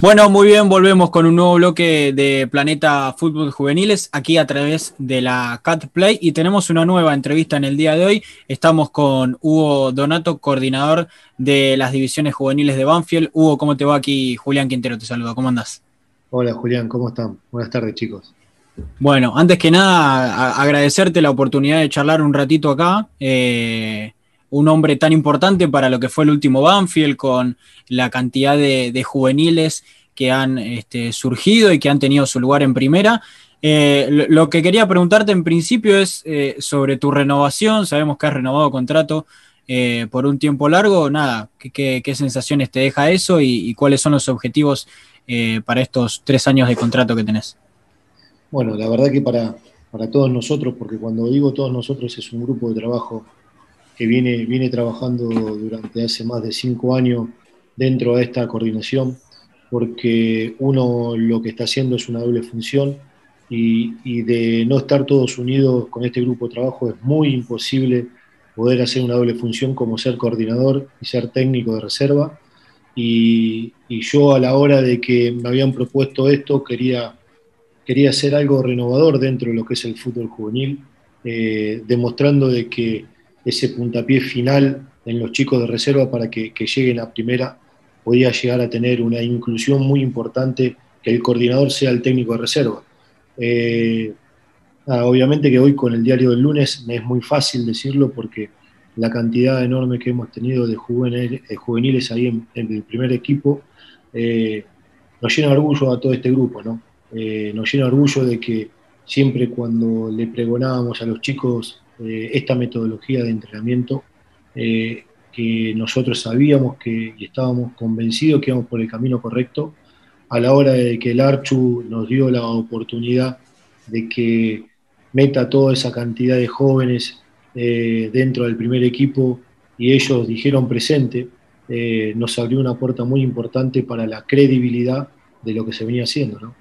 Bueno, muy bien, volvemos con un nuevo bloque de Planeta Fútbol Juveniles aquí a través de la Cat Play y tenemos una nueva entrevista en el día de hoy. Estamos con Hugo Donato, coordinador de las divisiones juveniles de Banfield. Hugo, ¿cómo te va aquí? Julián Quintero te saluda, ¿cómo andás? Hola Julián, ¿cómo están? Buenas tardes chicos. Bueno, antes que nada, agradecerte la oportunidad de charlar un ratito acá. Eh, un hombre tan importante para lo que fue el último Banfield, con la cantidad de, juveniles que han este, surgido y que han tenido su lugar en primera. Eh, lo, que quería preguntarte en principio es eh, sobre tu renovación. Sabemos que has renovado contrato eh, por un tiempo largo. Nada, ¿qué, sensaciones te deja eso y, cuáles son los objetivos para estos tres años de contrato que tenés? Bueno, la verdad que para, para todos nosotros, porque cuando digo todos nosotros es un grupo de trabajo que viene, viene trabajando durante hace más de cinco años dentro de esta coordinación, porque uno lo que está haciendo es una doble función y, de no estar todos unidos con este grupo de trabajo es muy imposible poder hacer una doble función como ser coordinador y ser técnico de reserva. Y, yo a la hora de que me habían propuesto esto quería, quería hacer algo renovador dentro de lo que es el fútbol juvenil, eh, demostrando de que ese puntapié final en los chicos de reserva para que, lleguen a primera, podía llegar a tener una inclusión muy importante, que el coordinador sea el técnico de reserva. Eh, obviamente que hoy con el diario del lunes es muy fácil decirlo porque la cantidad enorme que hemos tenido de juveniles, ahí en, el primer equipo eh, nos llena de orgullo a todo este grupo, ¿no? Eh, nos llena de orgullo de que siempre cuando le pregonábamos a los chicos eh, esta metodología de entrenamiento eh, que nosotros sabíamos que y estábamos convencidos que íbamos por el camino correcto. A la hora de que el Archu nos dio la oportunidad de que meta toda esa cantidad de jóvenes eh, dentro del primer equipo y ellos dijeron presente, nos abrió una puerta muy importante para la credibilidad de lo que se venía haciendo. ¿no?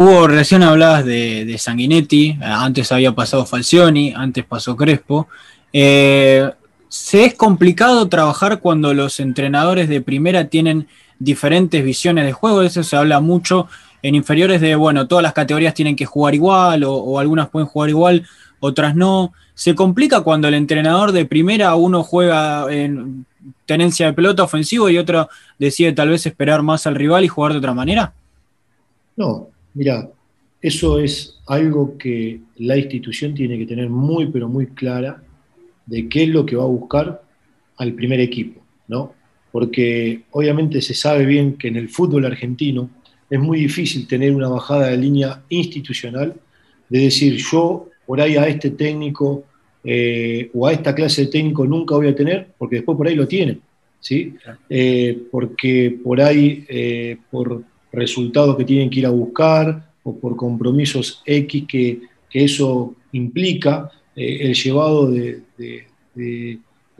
Hugo, recién hablabas de, Sanguinetti, antes había pasado Falcioni, antes pasó Crespo. Eh, ¿Se es complicado trabajar cuando los entrenadores de primera tienen diferentes visiones de juego? De eso se habla mucho en inferiores de, bueno, todas las categorías tienen que jugar igual o, algunas pueden jugar igual, otras no. ¿Se complica cuando el entrenador de primera uno juega en tenencia de pelota ofensivo y otro decide tal vez esperar más al rival y jugar de otra manera? No, Mira, eso es algo que la institución tiene que tener muy, pero muy clara de qué es lo que va a buscar al primer equipo, ¿no? Porque obviamente se sabe bien que en el fútbol argentino es muy difícil tener una bajada de línea institucional de decir yo por ahí a este técnico eh, o a esta clase de técnico nunca voy a tener, porque después por ahí lo tienen, ¿sí? Eh, porque por ahí, eh, por resultados que tienen que ir a buscar o por compromisos X que, eso implica eh, el llevado de,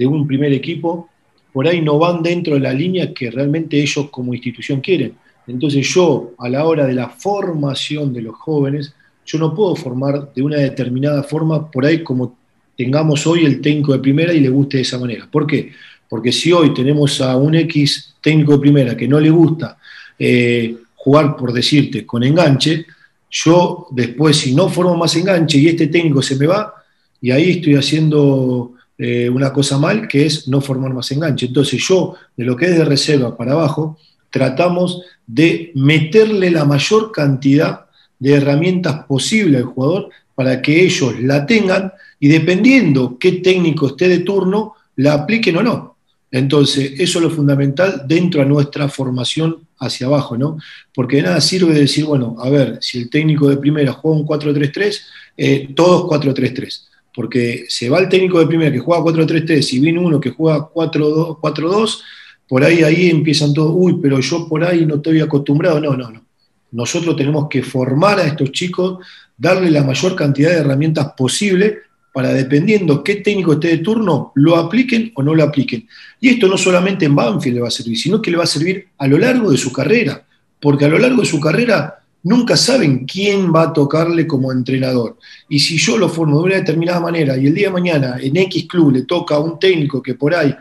un primer equipo, por ahí no van dentro de la línea que realmente ellos como institución quieren. Entonces yo, a la hora de la formación de los jóvenes, yo no puedo formar de una determinada forma por ahí como tengamos hoy el técnico de primera y le guste de esa manera. ¿Por qué? Porque si hoy tenemos a un X técnico de primera que no le gusta eh, jugar, por decirte, con enganche, yo después, si no formo más enganche y este técnico se me va, y ahí estoy haciendo eh, una cosa mal, que es no formar más enganche. Entonces yo, de lo que es de reserva para abajo, tratamos de meterle la mayor cantidad de herramientas posible al jugador para que ellos la tengan y dependiendo qué técnico esté de turno, la apliquen o no. Entonces, eso es lo fundamental dentro de nuestra formación hacia abajo, ¿no? Porque de nada sirve decir, bueno, a ver, si el técnico de primera juega un 4-3-3, eh, todos 4-3-3. Porque se va el técnico de primera que juega 4-3-3 y viene uno que juega 4-2, por ahí ahí empiezan todos, uy, pero yo por ahí no estoy acostumbrado. No, no, no. Nosotros tenemos que formar a estos chicos, darle la mayor cantidad de herramientas posible para dependiendo qué técnico esté de turno, lo apliquen o no lo apliquen. Y esto no solamente en Banfield le va a servir, sino que le va a servir a lo largo de su carrera, porque a lo largo de su carrera nunca saben quién va a tocarle como entrenador. Y si yo lo formo de una determinada manera y el día de mañana en X club le toca a un técnico que por ahí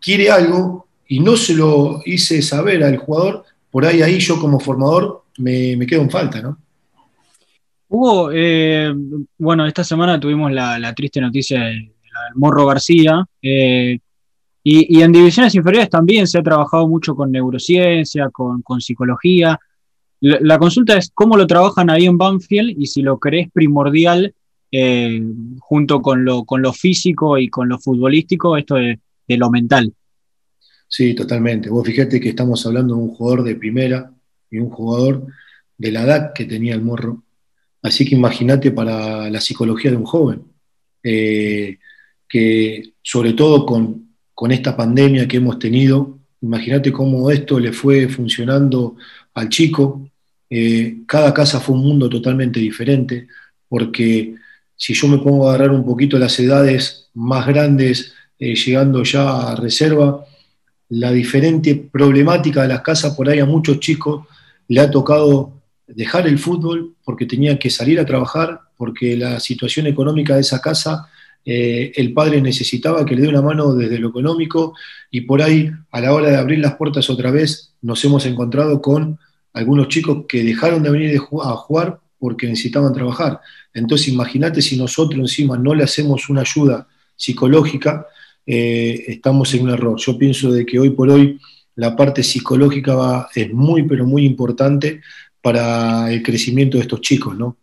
quiere algo y no se lo hice saber al jugador, por ahí, ahí yo como formador me, me quedo en falta, ¿no? Hugo, eh, bueno, esta semana tuvimos la, triste noticia del Morro García, eh, y, en divisiones inferiores también se ha trabajado mucho con neurociencia, con, psicología. La, consulta es cómo lo trabajan ahí en Banfield y si lo crees primordial eh, junto con lo, con lo físico y con lo futbolístico, esto de, de lo mental. Sí, totalmente. Vos fíjate que estamos hablando de un jugador de primera y un jugador de la edad que tenía el morro. Así que imagínate para la psicología de un joven, eh, que sobre todo con, esta pandemia que hemos tenido, imagínate cómo esto le fue funcionando al chico. Eh, cada casa fue un mundo totalmente diferente, porque si yo me pongo a agarrar un poquito las edades más grandes, eh, llegando ya a reserva, la diferente problemática de las casas, por ahí a muchos chicos le ha tocado dejar el fútbol porque tenía que salir a trabajar, porque la situación económica de esa casa, eh, el padre necesitaba que le dé una mano desde lo económico y por ahí a la hora de abrir las puertas otra vez nos hemos encontrado con algunos chicos que dejaron de venir a jugar porque necesitaban trabajar. Entonces imagínate si nosotros encima no le hacemos una ayuda psicológica, eh, estamos en un error. Yo pienso de que hoy por hoy la parte psicológica es muy, pero muy importante para el crecimiento de estos chicos, ¿no?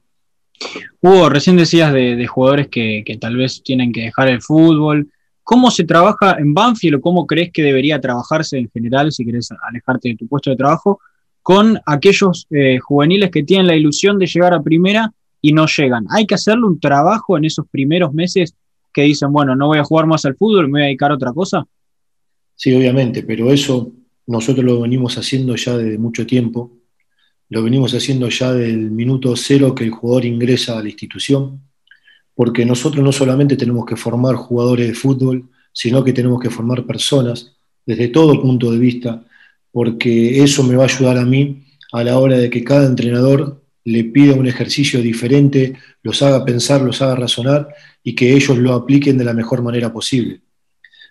Hugo, recién decías de, jugadores que, tal vez tienen que dejar el fútbol. ¿Cómo se trabaja en Banfield o cómo crees que debería trabajarse en general, si querés alejarte de tu puesto de trabajo, con aquellos eh, juveniles que tienen la ilusión de llegar a primera y no llegan? ¿Hay que hacerle un trabajo en esos primeros meses que dicen, bueno, no voy a jugar más al fútbol, me voy a dedicar a otra cosa? Sí, obviamente, pero eso nosotros lo venimos haciendo ya desde mucho tiempo. Lo venimos haciendo ya del minuto cero que el jugador ingresa a la institución, porque nosotros no solamente tenemos que formar jugadores de fútbol, sino que tenemos que formar personas desde todo punto de vista, porque eso me va a ayudar a mí a la hora de que cada entrenador le pida un ejercicio diferente, los haga pensar, los haga razonar y que ellos lo apliquen de la mejor manera posible.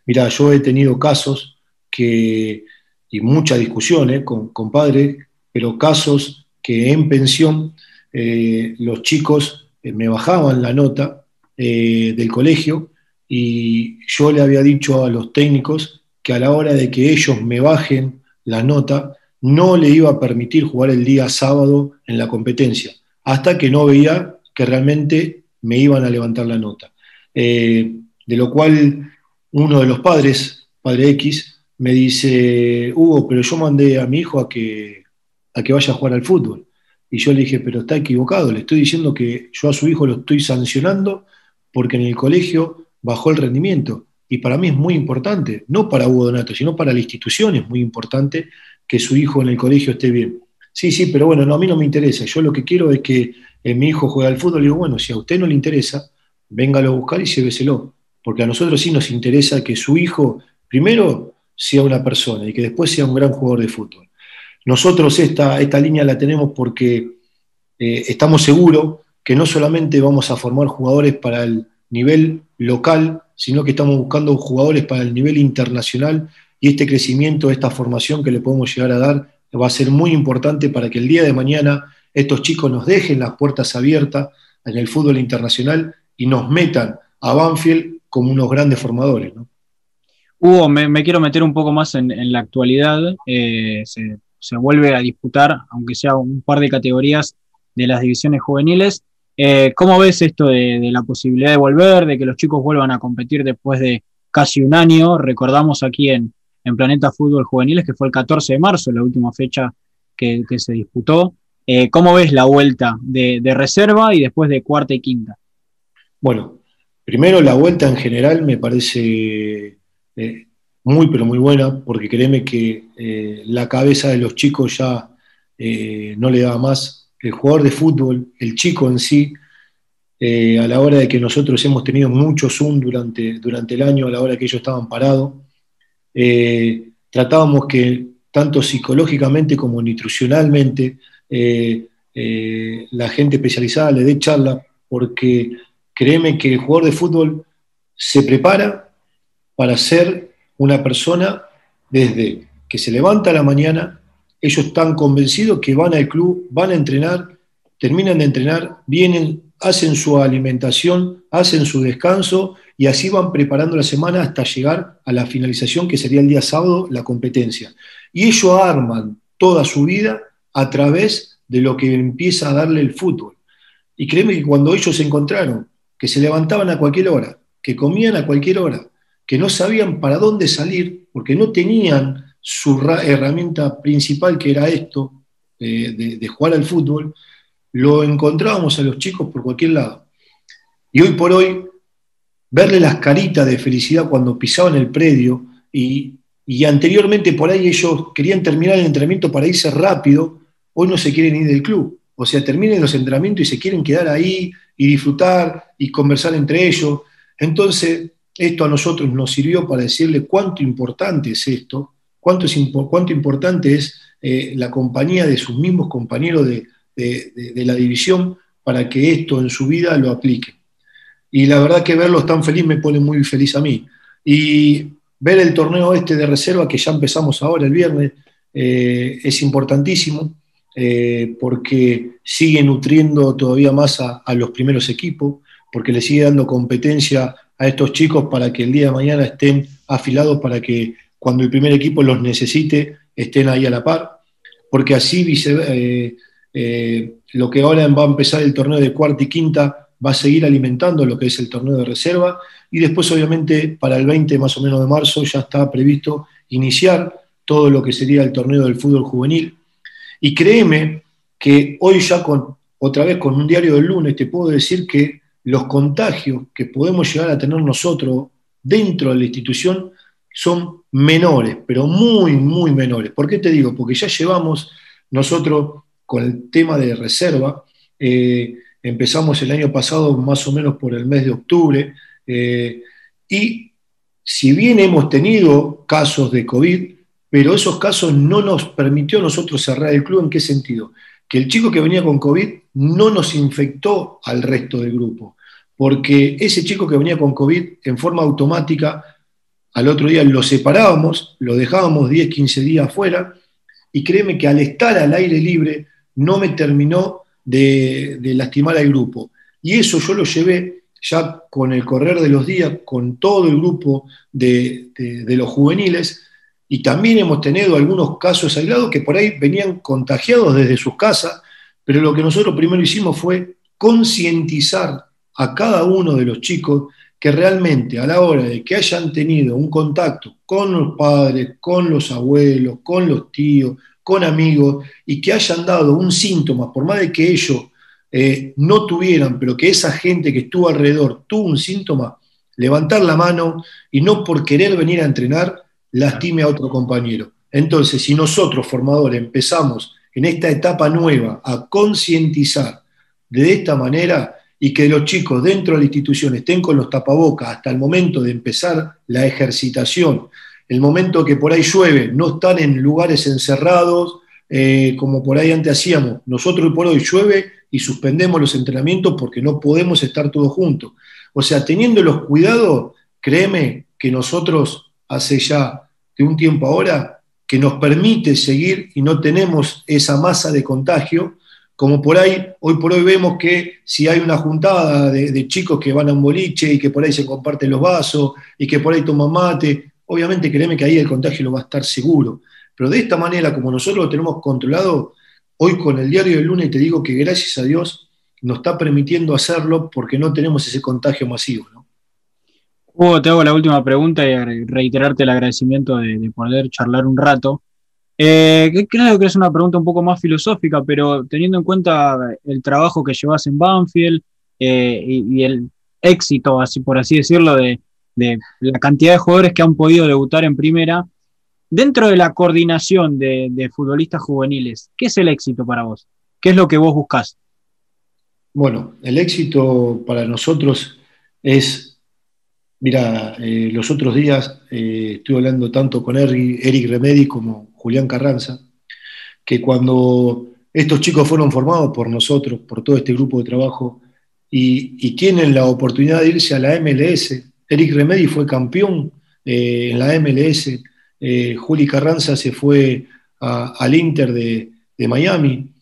Mira, yo he tenido casos que, y mucha discusión eh, con, con padres, pero casos que en pensión eh, los chicos eh, me bajaban la nota del colegio y yo le había dicho a los técnicos que a la hora de que ellos me bajen la nota, no le iba a permitir jugar el día sábado en la competencia, hasta que no veía que realmente me iban a levantar la nota. Eh, de lo cual uno de los padres, padre X, me dice, Hugo, pero yo mandé a mi hijo a que, que vaya a jugar al fútbol. Y yo le dije, pero está equivocado, le estoy diciendo que yo a su hijo lo estoy sancionando porque en el colegio bajó el rendimiento. Y para mí es muy importante, no para Hugo Donato, sino para la institución es muy importante que su hijo en el colegio esté bien. Sí, sí, pero bueno, no, a mí no me interesa. Yo lo que quiero es que eh, mi hijo juegue al fútbol. Y digo, bueno, si a usted no le interesa, véngalo a buscar y lléveselo. Porque a nosotros sí nos interesa que su hijo, primero, sea una persona y que después sea un gran jugador de fútbol. Nosotros esta, esta línea la tenemos porque eh, estamos seguros que no solamente vamos a formar jugadores para el nivel local, sino que estamos buscando jugadores para el nivel internacional y este crecimiento, esta formación que le podemos llegar a dar va a ser muy importante para que el día de mañana estos chicos nos dejen las puertas abiertas en el fútbol internacional y nos metan a Banfield como unos grandes formadores. Hugo, me, quiero meter un poco más en, la actualidad. Eh, vuelve a disputar, aunque sea un par de categorías de las divisiones juveniles. Eh, ¿Cómo ves esto de, la posibilidad de volver, de que los chicos vuelvan a competir después de casi un año? Recordamos aquí en, en Planeta Fútbol Juveniles que fue el 14 de marzo, la última fecha que, se disputó. Eh, ¿Cómo ves la vuelta de, reserva y después de cuarta y quinta? Bueno, primero la vuelta en general me parece eh, muy, pero muy buena, porque créeme que eh, la cabeza de los chicos ya no le daba más. El jugador de fútbol, el chico en sí, a la hora de que nosotros hemos tenido mucho Zoom durante, durante el año, a la hora que ellos estaban parados, tratábamos que tanto psicológicamente como nutricionalmente la gente especializada le dé charla, porque Créeme que el jugador de fútbol se prepara para ser una persona desde que se levanta a la mañana, ellos están convencidos que van al club, van a entrenar, terminan de entrenar, vienen, hacen su alimentación, hacen su descanso y así van preparando la semana hasta llegar a la finalización, que sería el día sábado, la competencia. Y ellos arman toda su vida a través de lo que empieza a darle el fútbol. Y créeme que cuando ellos se encontraron, que se levantaban a cualquier hora, que comían a cualquier hora, que no sabían para dónde salir, porque no tenían su herramienta principal, que era esto, de, de jugar al fútbol, lo encontrábamos a los chicos por cualquier lado. Y hoy por hoy, verle las caritas de felicidad cuando pisaban el predio y, anteriormente por ahí ellos querían terminar el entrenamiento para irse rápido, hoy no se quieren ir del club. O sea, terminen los entrenamientos y se quieren quedar ahí y disfrutar y conversar entre ellos. Entonces, esto a nosotros nos sirvió para decirle cuánto importante es esto, cuánto, es, cuánto importante es eh, la compañía de sus mismos compañeros de, de, la división para que esto en su vida lo aplique. Y la verdad que verlos tan feliz me pone muy feliz a mí. Y ver el torneo este de reserva que ya empezamos ahora el viernes eh, es importantísimo eh, porque sigue nutriendo todavía más a, los primeros equipos, porque le sigue dando competencia a estos chicos para que el día de mañana estén afilados para que cuando el primer equipo los necesite estén ahí a la par, porque así eh, eh, lo que ahora va a empezar el torneo de cuarta y quinta va a seguir alimentando lo que es el torneo de reserva y después obviamente para el 20 más o menos de marzo ya está previsto iniciar todo lo que sería el torneo del fútbol juvenil. Y créeme que hoy ya con, otra vez con un diario del lunes te puedo decir que los contagios que podemos llegar a tener nosotros dentro de la institución son menores, pero muy, muy menores. ¿Por qué te digo? Porque ya llevamos nosotros con el tema de reserva. Eh, empezamos el año pasado más o menos por el mes de octubre eh, y si bien hemos tenido casos de COVID, pero esos casos no nos permitió nosotros cerrar el club. ¿En qué sentido? Que el chico que venía con COVID no nos infectó al resto del grupo, porque ese chico que venía con COVID en forma automática, al otro día lo separábamos, lo dejábamos 10, 15 días afuera, y créeme que al estar al aire libre, no me terminó de, lastimar al grupo. Y eso yo lo llevé ya con el correr de los días, con todo el grupo de, los juveniles, y también hemos tenido algunos casos aislados que por ahí venían contagiados desde sus casas, pero lo que nosotros primero hicimos fue concientizar a cada uno de los chicos que realmente a la hora de que hayan tenido un contacto con los padres, con los abuelos, con los tíos, con amigos y que hayan dado un síntoma, por más de que ellos eh, no tuvieran, pero que esa gente que estuvo alrededor tuvo un síntoma, levantar la mano y no por querer venir a entrenar lastime a otro compañero. Entonces, si nosotros, formadores, empezamos en esta etapa nueva a concientizar de esta manera y que los chicos dentro de la institución estén con los tapabocas hasta el momento de empezar la ejercitación, el momento que por ahí llueve, no están en lugares encerrados, eh, como por ahí antes hacíamos. Nosotros por hoy llueve y suspendemos los entrenamientos porque no podemos estar todos juntos. O sea, teniendo los cuidados, créeme que nosotros hace ya de un tiempo ahora que nos permite seguir y no tenemos esa masa de contagio, como por ahí, hoy por hoy vemos que si hay una juntada de, chicos que van a un boliche y que por ahí se comparten los vasos y que por ahí toman mate, obviamente créeme que ahí el contagio lo va a estar seguro. Pero de esta manera, como nosotros lo tenemos controlado, hoy con el diario del lunes te digo que gracias a Dios nos está permitiendo hacerlo porque no tenemos ese contagio masivo. ¿no? Hugo, te hago la última pregunta y reiterarte el agradecimiento de, poder charlar un rato. Eh, creo que es una pregunta un poco más filosófica, pero teniendo en cuenta el trabajo que llevas en Banfield eh, y, el éxito, así por así decirlo, de, la cantidad de jugadores que han podido debutar en primera, dentro de la coordinación de, futbolistas juveniles, ¿qué es el éxito para vos? ¿Qué es lo que vos buscás? Bueno, el éxito para nosotros es, mira, eh, los otros días eh, estuve hablando tanto con Eric Remedi como Julián Carranza, que cuando estos chicos fueron formados por nosotros, por todo este grupo de trabajo, y tienen la oportunidad de irse a la MLS, Eric Remedi fue campeón eh, en la MLS, eh, Juli Carranza se fue al Inter de, de Miami.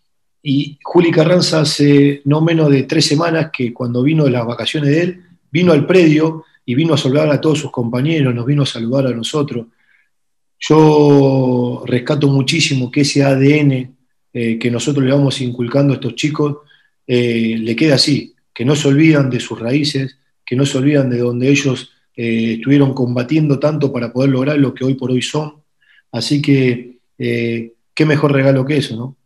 Y Juli Carranza hace no menos de tres semanas que cuando vino de las vacaciones de él, vino al predio y vino a saludar a todos sus compañeros, nos vino a saludar a nosotros. Yo rescato muchísimo que ese ADN eh, que nosotros le vamos inculcando a estos chicos eh, le quede así, que no se olvidan de sus raíces, que no se olvidan de donde ellos eh, estuvieron combatiendo tanto para poder lograr lo que hoy por hoy son. Así que, qué mejor regalo que eso, ¿no?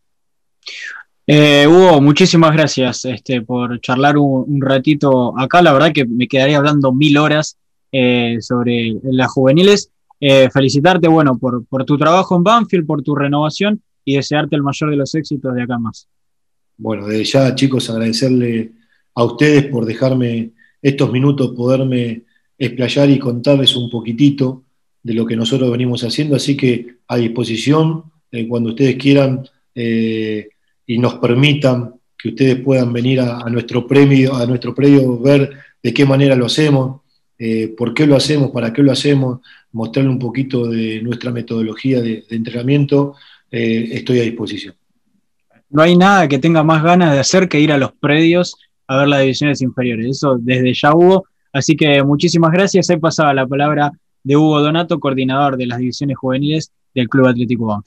Hugo, muchísimas gracias este, por charlar un, ratito acá. La verdad que me quedaría hablando mil horas sobre las juveniles. Felicitarte, bueno, por, por tu trabajo en Banfield, por tu renovación y desearte el mayor de los éxitos de acá más. Bueno, desde ya, chicos, agradecerle a ustedes por dejarme estos minutos, poderme explayar y contarles un poquitito de lo que nosotros venimos haciendo, así que a disposición, eh, cuando ustedes quieran eh, y nos permitan que ustedes puedan venir a, nuestro premio, a nuestro predio, ver de qué manera lo hacemos, eh, por qué lo hacemos, para qué lo hacemos, mostrarle un poquito de nuestra metodología de entrenamiento eh, estoy a disposición. No hay nada que tenga más ganas de hacer que ir a los predios a ver las divisiones inferiores. Eso desde ya hubo. Así que muchísimas gracias. Ahí pasaba la palabra de Hugo Donato, coordinador de las divisiones juveniles del Club Atlético Banfield.